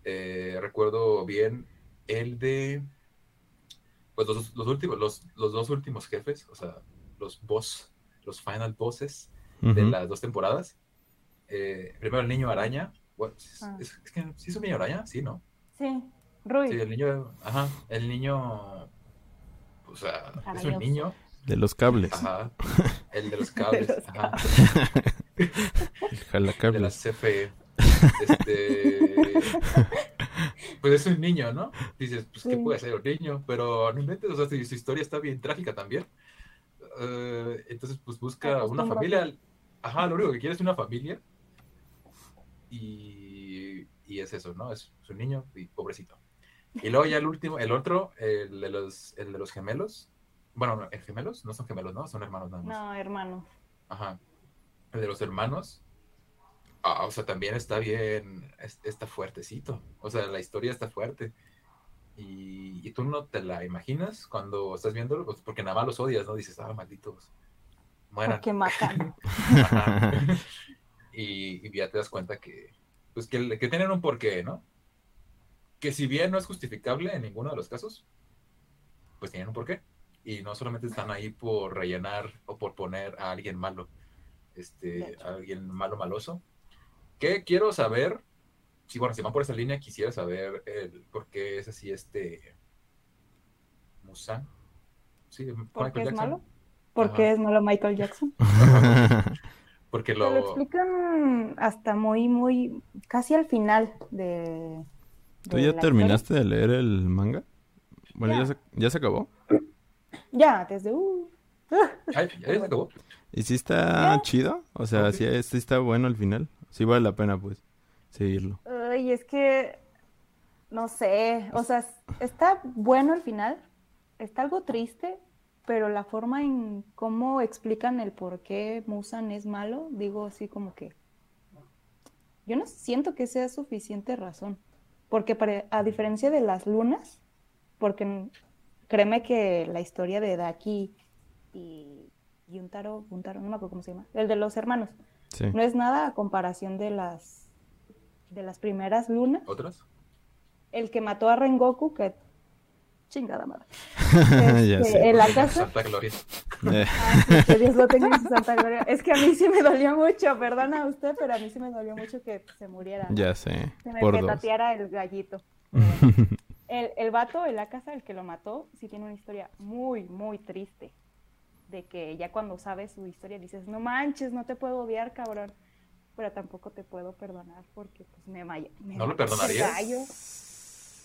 Eh, recuerdo bien el de pues los, los últimos, los, los dos últimos jefes, o sea, los boss, los final bosses de las dos temporadas. Eh, primero el niño araña. Es, Ah. es- es que sí es un niño araña, sí, ¿no? Sí, Rui. Sí, el niño, ajá, el niño, o sea, es un niño, De los cables. ajá, el de los cables, los ajá, El de la jalacables. CFE, este, pues es un niño, ¿no? Dices, pues, ¿qué puede ser un niño? Pero no inventes, o sea, su, su historia está bien trágica también. Eh, entonces, pues busca una familia, ajá, lo único que quiere es una familia y, y es eso, ¿no? Es, es un niño y pobrecito. Y luego ya el último, el otro, el de los, el de los gemelos, bueno, no, ¿en gemelos? No son gemelos, ¿no? Son hermanos nada más. No, hermano. Ajá. El de los hermanos. Ah, o sea, también está bien, es- está fuertecito. O sea, la historia está fuerte. Y, y tú no te la imaginas cuando estás viéndolo, pues, porque nada más los odias, ¿no? Dices, ah, malditos. Mueran. Porque matan. Y, y ya te das cuenta que, pues, que, que tienen un porqué, ¿no? Que si bien no es justificable en ninguno de los casos, pues tienen un porqué. Y no solamente están ahí por rellenar o por poner a alguien malo, este, a alguien malo maloso. Que quiero saber, si bueno, si van por esa línea, quisiera saber el por qué es así este Musan. Sí, ¿Por qué Michael es Jackson. malo? ¿Por qué es malo Michael Jackson? Porque lo lo, explican hasta muy, muy, casi al final de... ¿Tú de ya la terminaste de leer el manga? Bueno, ya, Ya. se, ya se acabó. Ya, desde... uh, Ay, ya se acabó. ¿Y si está Ya. chido? O sea, si sí está bueno al final. Sí vale la pena, pues, seguirlo. Ay, es que... No sé, o sea, está bueno al final, está algo triste, pero la forma en cómo explican el por qué Musan es malo, digo así como que... Yo no siento que sea suficiente razón, porque a diferencia de las lunas, porque créeme que la historia de Daki y Yuntaro, Buntaro, no me acuerdo cómo se llama, el de los hermanos, Sí. no es nada a comparación de las de las primeras lunas. ¿Otras? el que mató a Rengoku, que chingada madre. Ya Este, sé. en la casa. Santa Gloria. Eh, Ah, que Dios lo tenga en su santa gloria. Es que a mí sí me dolió mucho, perdona a usted, pero a mí sí me dolió mucho que se muriera. ya sé. Se me Por dos. petateara el gallito. El, el vato de la casa, el que lo mató, sí tiene una historia muy, muy triste. De que ya cuando sabes su historia dices, no manches, no te puedo odiar, cabrón. Pero tampoco te puedo perdonar porque pues me, me ¿No lo perdonarías?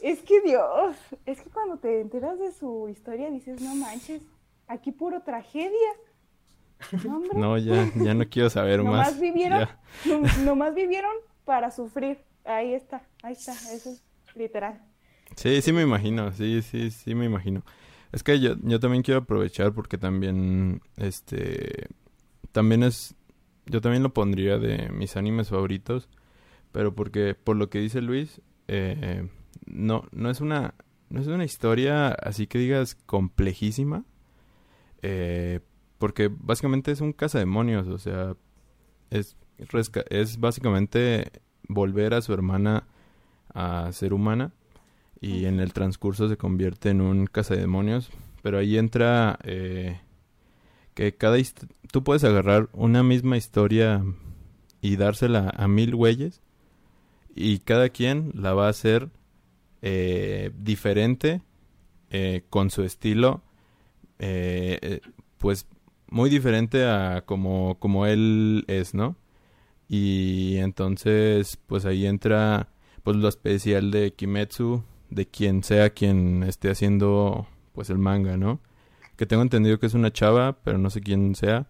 Es que Dios, es que cuando te enteras de su historia dices, no manches, aquí puro tragedia. No, ya, ya no quiero saber Nomás más. vivieron, nomás vivieron para sufrir. Ahí está, ahí está, eso es literal. Sí, sí me imagino, sí, sí, sí me imagino. Es que yo, yo también quiero aprovechar porque también, este, también es, yo también lo pondría de mis animes favoritos, pero porque, por lo que dice Luis, eh, no, no es una, no es una historia así que digas complejísima, eh, porque básicamente es un cazademonios, o sea, es, es básicamente volver a su hermana a ser humana y en el transcurso se convierte en un cazademonios, pero ahí entra eh, que cada tú puedes agarrar una misma historia y dársela a mil güeyes y cada quien la va a hacer eh, diferente eh, con su estilo eh, eh, pues muy diferente a como, como él es, ¿no? Y entonces pues ahí entra pues lo especial de Kimetsu, de quien sea quien esté haciendo pues el manga, ¿no? Que tengo entendido que es una chava, pero no sé quién sea.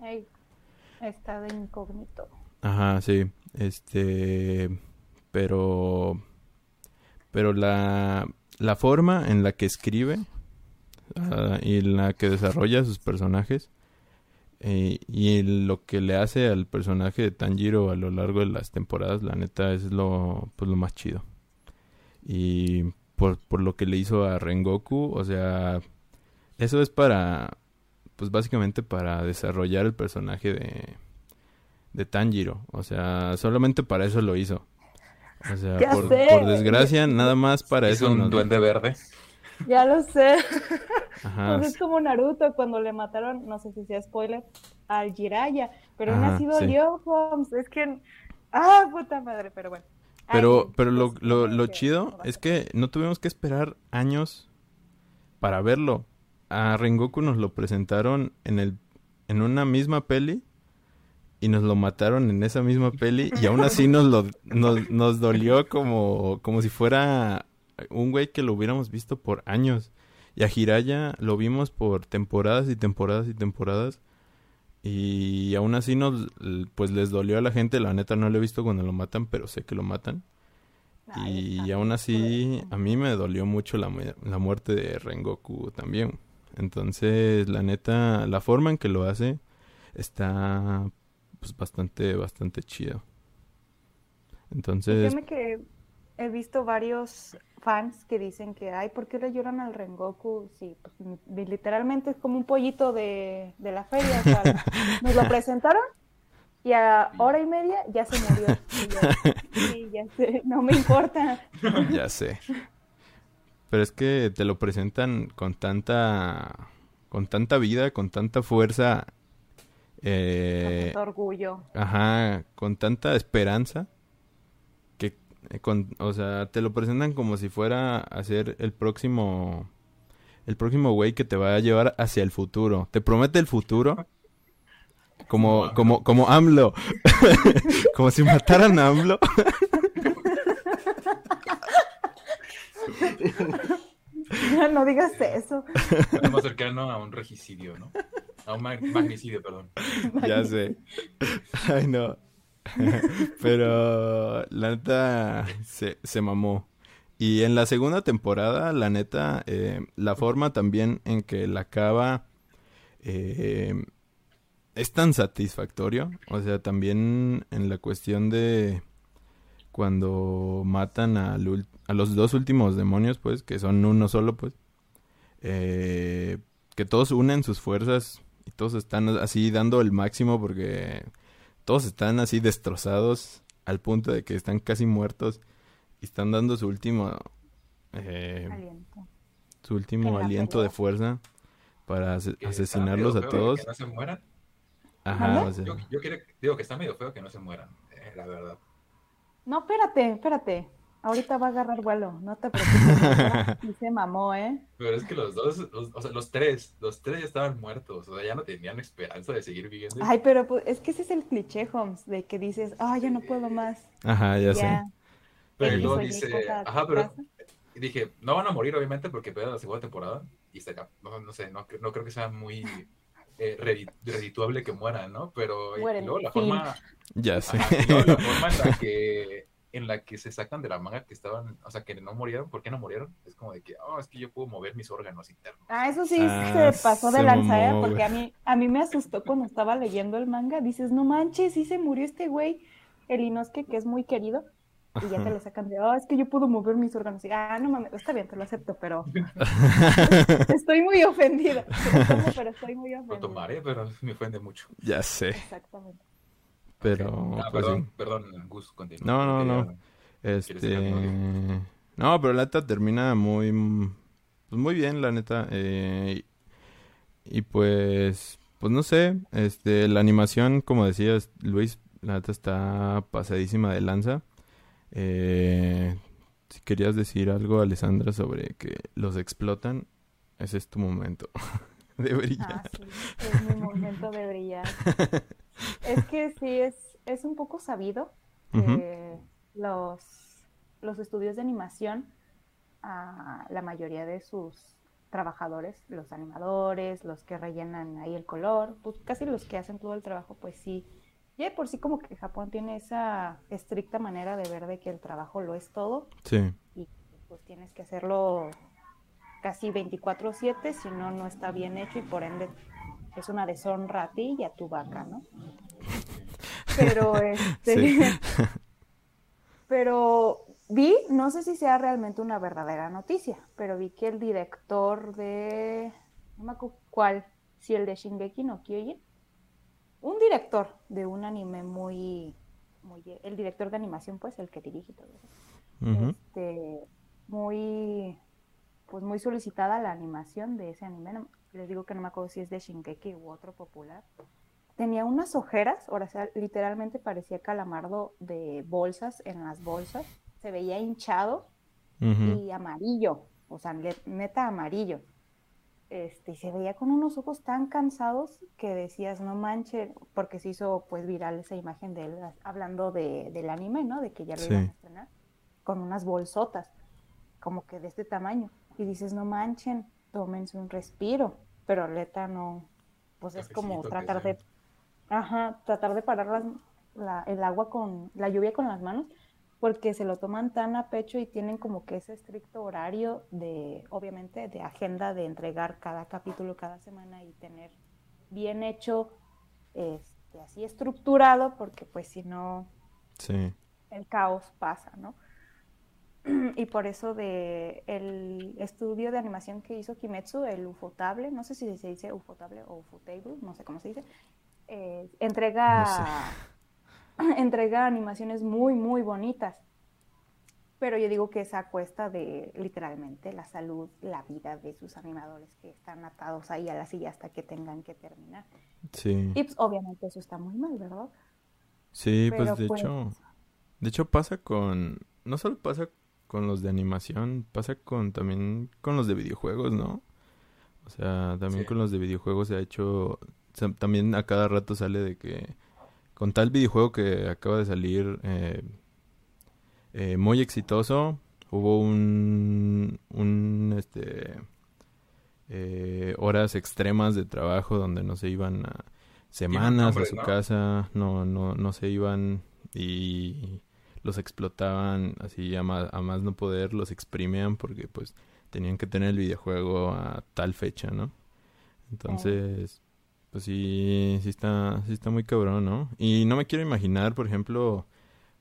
Está de incógnito. Ajá, sí. Este, pero pero la la forma en la que escribe ah, y en la que desarrolla sus personajes eh, y lo que le hace al personaje de Tanjiro a lo largo de las temporadas, la neta es lo pues lo más chido. Y por, por lo que le hizo a Rengoku, o sea, eso es para pues básicamente para desarrollar el personaje de de Tanjiro, o sea, solamente para eso lo hizo. O sea, Ya por, sé. por desgracia, nada más para Es eso un nos- duende verde. Ya lo sé. Ajá, Pues es como Naruto cuando le mataron, no sé si sea spoiler, al Jiraiya. Pero aún así sí. dolió, Holmes. Es que. Ah, puta madre, pero bueno. Pero, pero lo, pues, lo, lo chido es que no tuvimos que esperar años para verlo. A Rengoku nos lo presentaron en el en una misma peli y nos lo mataron en esa misma peli y aún así nos lo nos, nos dolió como como si fuera un güey que lo hubiéramos visto por años. Y a Jiraya lo vimos por temporadas y temporadas y temporadas. Y aún así nos pues les dolió a la gente, la neta no lo he visto cuando lo matan, pero sé que lo matan. Ay, Y aún así, a mí me dolió mucho la, la muerte de Rengoku también. Entonces, la neta, la forma en que lo hace está pues bastante, bastante chido. Entonces, he visto varios fans que dicen que, ay, ¿por qué le lloran al Rengoku? Sí, pues li- literalmente es como un pollito de, de la feria. o sea, nos lo presentaron y a hora y media ya se murió. Y yo, sí, ya sé, no me importa. ya sé. Pero es que te lo presentan con tanta, con tanta vida, con tanta fuerza, eh, Con orgullo. Ajá, con tanta esperanza con, o sea, te lo presentan como si fuera a ser el próximo el próximo güey que te va a llevar hacia el futuro. Te promete el futuro como como como AMLO. como si mataran a AMLO. No digas eso. Es más cercano a un regicidio, ¿no? A un ma- magnicidio, perdón. ya sé. Ay, no. Pero la neta se, se mamó. Y en la segunda temporada, la neta, eh, la forma también en que la acaba eh, es tan satisfactorio. O sea, también en la cuestión de cuando matan a los dos últimos demonios, pues, que son uno solo, pues, eh, que todos unen sus fuerzas y todos están así dando el máximo porque todos están así destrozados al punto de que están casi muertos y están dando su último eh, Aliento. su último aliento de fuerza para asesinarlos a todos. Que no se mueran. Ajá, ¿Mande? o sea, Yo, yo quiero- digo que está medio feo que no se mueran, eh, la verdad. No, espérate, espérate. Ahorita va a agarrar vuelo, no te preocupes. Sí se mamó, ¿eh? Pero es que los dos, los- o sea, los tres, los tres ya estaban muertos, o sea, ya no tenían esperanza de seguir viviendo. Ay, pero pues, es que ese es el cliché, Holmes, de que dices, ah, ya no puedo más. ajá, ya sé. Pero luego Y dice, ajá, pero y dije, no van a morir obviamente porque pega la segunda temporada y estaría, no, no sé, no, cre- no creo que sea muy eh, redi- redituable que mueran, ¿no? Pero y Mueren, luego la forma, Ya sé. ajá, y luego la forma en la que en la que se sacan de la manga que estaban, o sea, que no murieron, ¿por qué no murieron? Es como de que, oh, es que yo puedo mover mis órganos internos. Ah, eso sí Ah, se pasó de lanza, ¿eh? Porque a mí, a mí me asustó cuando estaba leyendo el manga. Dices, no manches, sí se murió este güey, el Inosuke, que es muy querido. Y ya te lo sacan de, oh, es que yo puedo mover mis órganos. Y, ah, no mames, está bien, te lo acepto, pero estoy muy ofendida. Lo tomo, pero estoy muy Lo ofendida. tomaré, pero me ofende mucho. Ya sé. Exactamente. Pero, Ah, pues perdón, sí. perdón, Gus, continúa. No, no, no. Quería- Este. No, pero la neta termina muy. Pues muy bien, la neta. eh, y pues. Pues no sé. Este. La animación, como decías, Luis, la neta está pasadísima de lanza. Eh, si querías decir algo, Alessandra, sobre que los explotan, ese es tu momento de brillar. Ah, sí, es mi momento de brillar. Es que sí, es, es un poco sabido que los, los estudios de animación, a la mayoría de sus trabajadores, los animadores, los que rellenan ahí el color, pues casi los que hacen todo el trabajo, pues sí. Ya por sí como que Japón tiene esa estricta manera de ver de que el trabajo lo es todo. Sí, y pues tienes que hacerlo casi 24/7, si no, no está bien hecho y por ende es una deshonra a ti y a tu vaca, ¿no? Pero este, Sí. pero vi, no sé si sea realmente una verdadera noticia, pero vi que el director de, no me acuerdo cuál, si el de Shingeki no Kyojin, un director de un anime muy, muy, el director de animación, pues, el que dirige todo eso este, muy, pues muy solicitada la animación de ese anime. No- les digo que no me acuerdo si es de Shingeki u otro popular. Tenía unas ojeras, o sea, literalmente parecía calamardo de bolsas en las bolsas. Se veía hinchado y amarillo, o sea, neta amarillo. Este, y se veía con unos ojos tan cansados que decías, no manches, porque se hizo pues viral esa imagen de él hablando de, del anime, ¿no? De que ya lo Sí. iban a estrenar, con unas bolsotas, como que de este tamaño. Y dices, no manchen, tómense un respiro, pero neta no, pues es como tratar de, ajá, tratar de parar las- la- el agua con, la lluvia con las manos porque se lo toman tan a pecho y tienen como que ese estricto horario de, obviamente, de agenda de entregar cada capítulo cada semana y tener bien hecho, este, así estructurado, porque pues si no, Sí. el caos pasa, ¿no? Y por eso de el estudio de animación que hizo Kimetsu, el Ufotable, no sé si se dice Ufotable o Ufotable, no sé cómo se dice, eh, entrega, entrega animaciones muy, muy bonitas. Pero yo digo que es a cuesta de literalmente la salud, la vida de sus animadores que están atados ahí a la silla hasta que tengan que terminar. Sí. Y pues, obviamente eso está muy mal, ¿verdad? Sí, Pero, pues de pues, hecho, de hecho pasa con, no solo pasa con los de animación, pasa con también con los de videojuegos, ¿no? O sea, también Sí. con los de videojuegos se ha hecho, se- también a cada rato sale de que con tal videojuego que acaba de salir eh, eh, muy exitoso, hubo un, un, este, eh, horas extremas de trabajo donde no se iban a semanas a su ¿no? casa, no, no, no se iban y los explotaban así a más, a más no poder, los exprimían porque pues tenían que tener el videojuego a tal fecha, ¿no? Entonces, pues sí, sí está, sí está muy cabrón, ¿no? Y no me quiero imaginar, por ejemplo,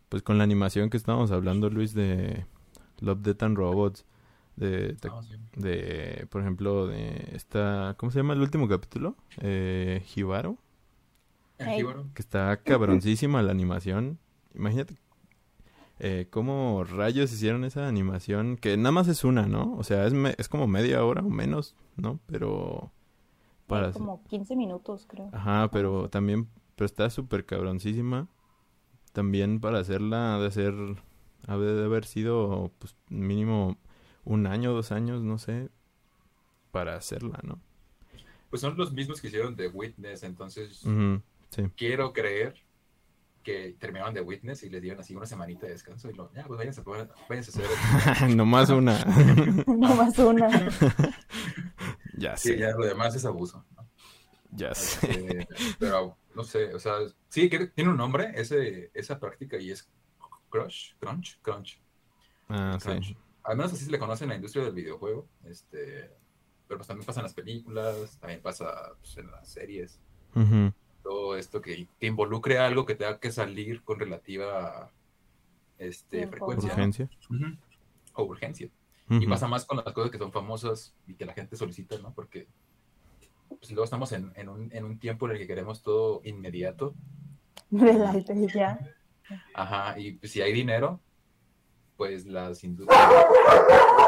pues con la animación que estábamos hablando, Luis, de Love, Death and Robots, de, sí. de, por ejemplo, de esta, ¿cómo se llama el último capítulo? Eh, Hibaro, El Ey. jíbaro. que está cabroncísima la animación. Imagínate, eh, cómo rayos hicieron esa animación, que nada más es una, ¿no? O sea, es, es como media hora o menos, ¿no? Pero... Para... Como 15 minutos, creo. Ajá, pero también, pero está súper cabroncísima. También para hacerla, de ser, de haber sido, pues, mínimo un año, dos años, no sé, para hacerla, ¿no? Pues son los mismos que hicieron The Witness, entonces quiero creer que terminaron de Witness y les dieron así una semanita de descanso y lo, ya, pues váyanse, váyanse a hacer. Nomás una. Nomás una. ya sé. Sí, ya lo demás es abuso. Ya sé. Este, pero no sé, o sea, sí, tiene un nombre ese, esa práctica y es Crush, Crunch, Crunch. Ah, sí. Al menos así se le conoce en la industria del videojuego. Este, pero pues también pasa en las películas, también pasa pues, en las series todo esto que, involucre algo que tenga que salir con relativa este, frecuencia. Urgencia. O urgencia. Y pasa más con las cosas que son famosas y que la gente solicita, ¿no? Porque pues, luego estamos en, en, un, en, un, tiempo en el que queremos todo inmediato. ya. Ajá, y pues, si hay dinero, pues las industrias